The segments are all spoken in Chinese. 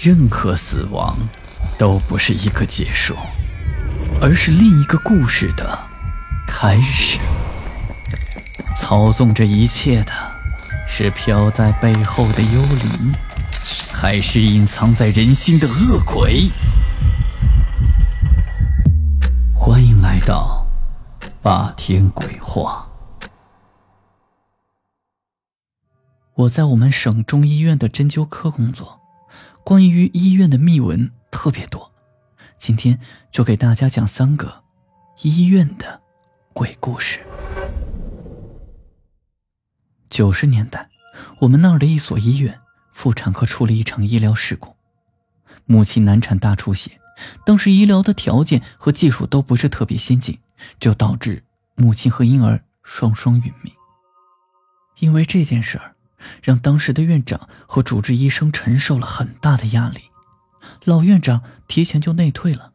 任何死亡都不是一个结束，而是另一个故事的开始。操纵这一切的是飘在背后的幽灵，还是隐藏在人心的恶鬼？欢迎来到霸天鬼话。我在我们省中医院的针灸科工作，关于医院的秘闻特别多。今天就给大家讲三个医院的鬼故事。九十年代，我们那儿的一所医院妇产科出了一场医疗事故，母亲难产大出血，当时医疗的条件和技术都不是特别先进，就导致母亲和婴儿双双殒命。因为这件事儿。让当时的院长和主治医生承受了很大的压力，老院长提前就内退了，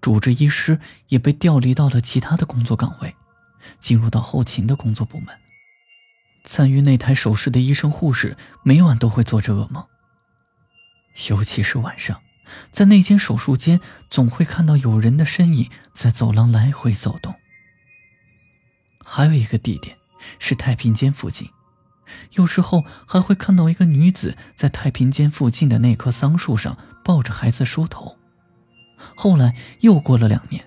主治医师也被调离到了其他的工作岗位，进入到后勤的工作部门。参与那台手术的医生护士每晚都会做着噩梦，尤其是晚上，在那间手术间总会看到有人的身影在走廊来回走动。还有一个地点是太平间附近。有时候还会看到一个女子在太平间附近的那棵桑树上抱着孩子梳头。后来又过了两年，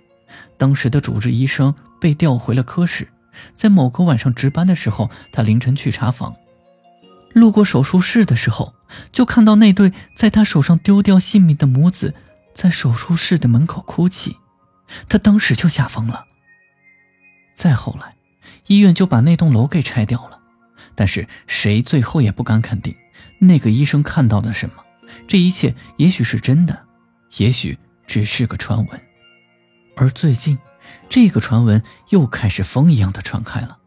当时的主治医生被调回了科室，在某个晚上值班的时候，他凌晨去查房，路过手术室的时候，就看到那对在他手上丢掉性命的母子在手术室的门口哭泣，他当时就吓疯了。再后来，医院就把那栋楼给拆掉了。但是谁最后也不敢肯定，那个医生看到了什么？这一切也许是真的，也许只是个传闻。而最近，这个传闻又开始风一样的传开了。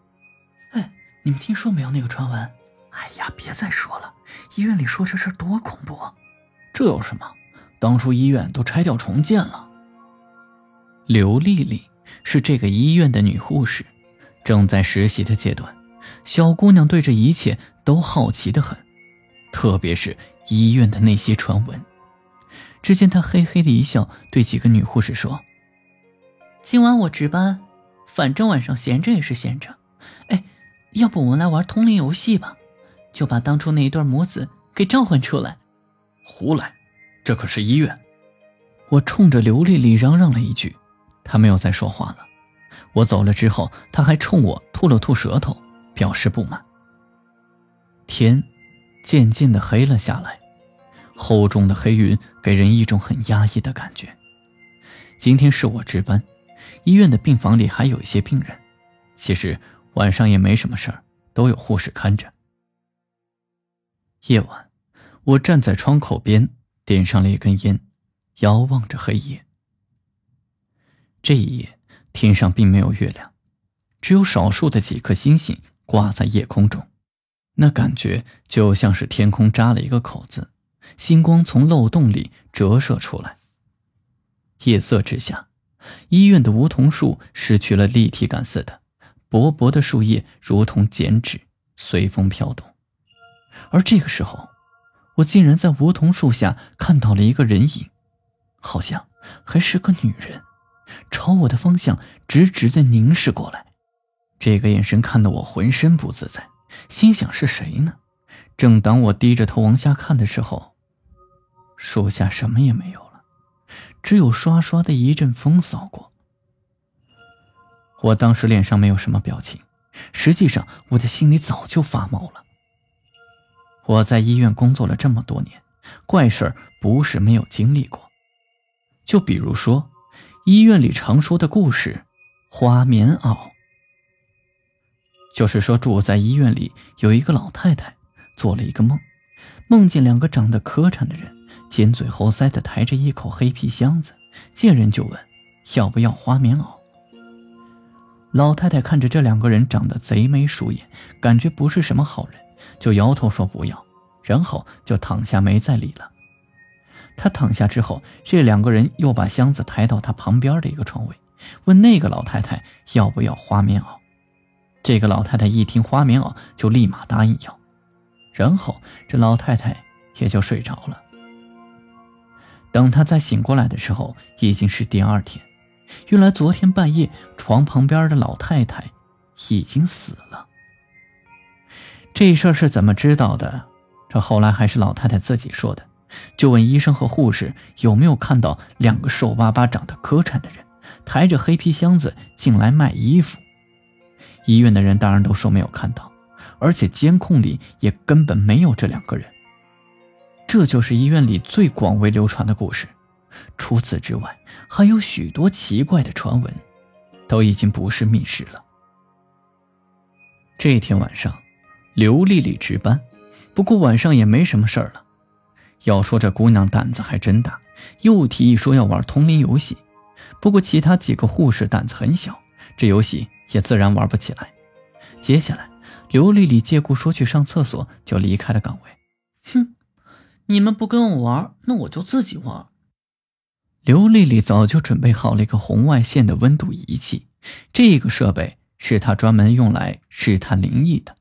哎，你们听说没有那个传闻？哎呀，别再说了，医院里说这事多恐怖啊。这有什么？当初医院都拆掉重建了。刘丽丽是这个医院的女护士，正在实习的阶段。小姑娘对这一切都好奇的很，特别是医院的那些传闻。只见她嘿嘿的一笑，对几个女护士说：“今晚我值班，反正晚上闲着也是闲着。哎，要不我们来玩通灵游戏吧？就把当初那一对母子给召唤出来。”“胡来！这可是医院！”我冲着刘丽丽嚷嚷了一句，她没有再说话了。我走了之后，她还冲我吐了吐舌头。表示不满。天渐渐的黑了下来，厚重的黑云给人一种很压抑的感觉。今天是我值班，医院的病房里还有一些病人。其实晚上也没什么事儿，都有护士看着。夜晚，我站在窗口边，点上了一根烟，遥望着黑夜。这一夜，天上并没有月亮，只有少数的几颗星星。挂在夜空中，那感觉就像是天空扎了一个口子，星光从漏洞里折射出来。夜色之下，医院的梧桐树失去了立体感似的，薄薄的树叶如同剪纸，随风飘动。而这个时候，我竟然在梧桐树下看到了一个人影，好像还是个女人，朝我的方向直直的凝视过来。这个眼神看得我浑身不自在，心想是谁呢？正当我低着头往下看的时候，树下什么也没有了，只有刷刷的一阵风扫过。我当时脸上没有什么表情，实际上我的心里早就发毛了。我在医院工作了这么多年，怪事儿不是没有经历过，就比如说医院里常说的故事——花棉袄。就是说，住在医院里有一个老太太，做了一个梦，梦见两个长得磕碜的人，尖嘴猴腮的抬着一口黑皮箱子，见人就问要不要花棉袄。老太太看着这两个人长得贼眉鼠眼，感觉不是什么好人，就摇头说不要，然后就躺下没再理了。她躺下之后，这两个人又把箱子抬到她旁边的一个床位，问那个老太太要不要花棉袄。这个老太太一听花棉袄，就立马答应要，然后这老太太也就睡着了。等她再醒过来的时候，已经是第二天。原来昨天半夜床旁边的老太太已经死了。这事儿是怎么知道的？这后来还是老太太自己说的。就问医生和护士有没有看到两个瘦巴巴、长得磕碜的人，抬着黑皮箱子进来卖衣服。医院的人当然都说没有看到，而且监控里也根本没有这两个人。这就是医院里最广为流传的故事。除此之外，还有许多奇怪的传闻，都已经不是密室了。这天晚上，刘丽丽值班，不过晚上也没什么事儿了。要说这姑娘胆子还真大，又提议说要玩通灵游戏。不过其他几个护士胆子很小，这游戏也自然玩不起来。接下来，刘丽丽借故说去上厕所，就离开了岗位。哼，你们不跟我玩，那我就自己玩。刘丽丽早就准备好了一个红外线的温度仪器，这个设备是她专门用来试探灵异的。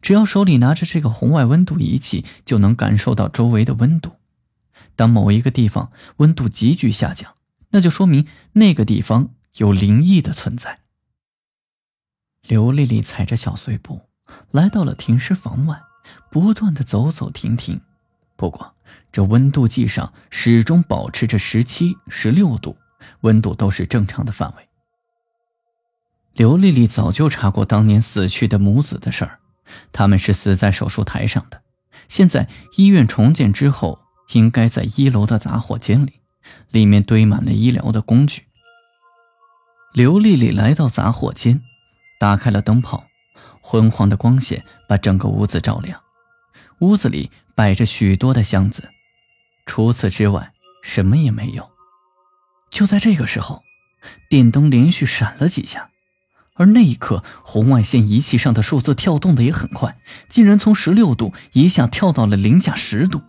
只要手里拿着这个红外温度仪器，就能感受到周围的温度。当某一个地方温度急剧下降，那就说明那个地方有灵异的存在。刘丽丽踩着小碎步来到了停尸房外，不断的走走停停。不过，这温度计上始终保持着十七、十六度，温度都是正常的范围。刘丽丽早就查过当年死去的母子的事儿。他们是死在手术台上的，现在医院重建之后，应该在一楼的杂货间里，里面堆满了医疗的工具。刘丽丽来到杂货间，打开了灯泡，昏黄的光线把整个屋子照亮。屋子里摆着许多的箱子，除此之外什么也没有。就在这个时候，电灯连续闪了几下。而那一刻，红外线仪器上的数字跳动的也很快，竟然从十六度一下跳到了零下十度。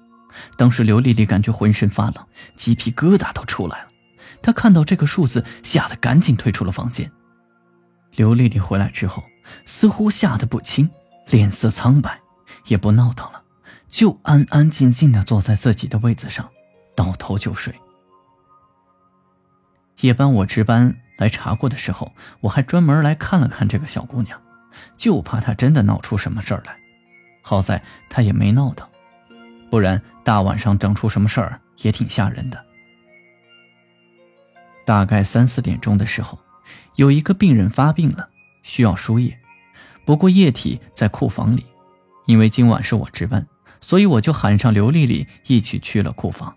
当时刘丽丽感觉浑身发冷，鸡皮疙瘩都出来了。她看到这个数字，吓得赶紧退出了房间。刘丽丽回来之后，似乎吓得不轻，脸色苍白，也不闹腾了，就安安静静地坐在自己的位子上，倒头就睡。夜班我值班。来查过的时候，我还专门来看了看这个小姑娘，就怕她真的闹出什么事儿来。好在她也没闹腾，不然大晚上整出什么事儿也挺吓人的。大概三四点钟的时候，有一个病人发病了，需要输液，不过液体在库房里。因为今晚是我值班，所以我就喊上刘丽丽一起去了库房。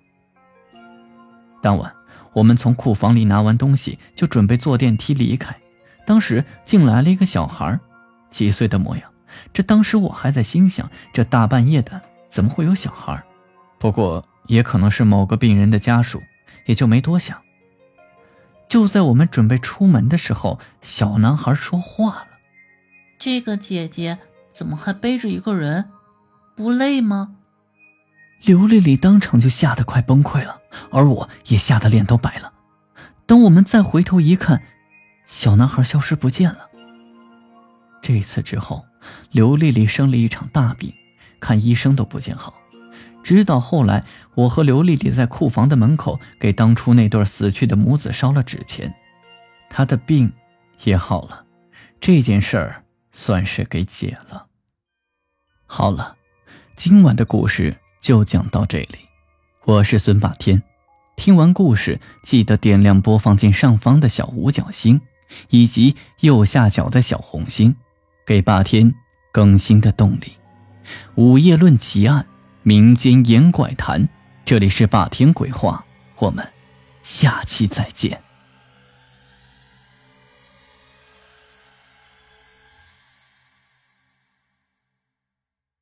当晚。我们从库房里拿完东西，就准备坐电梯离开。当时进来了一个小孩，几岁的模样。这当时我还在心想：这大半夜的，怎么会有小孩？不过也可能是某个病人的家属，也就没多想。就在我们准备出门的时候，小男孩说话了：“这个姐姐怎么还背着一个人？不累吗？”刘丽丽当场就吓得快崩溃了，而我也吓得脸都白了。等我们再回头一看，小男孩消失不见了。这次之后，刘丽丽生了一场大病，看医生都不见好。直到后来，我和刘丽丽在库房的门口给当初那对死去的母子烧了纸钱，她的病也好了，这件事儿算是给解了。好了，今晚的故事。就讲到这里，我是孙霸天。听完故事，记得点亮播放键上方的小五角星，以及右下角的小红心，给霸天更新的动力。午夜论奇案，民间言怪谈，这里是霸天鬼话，我们下期再见。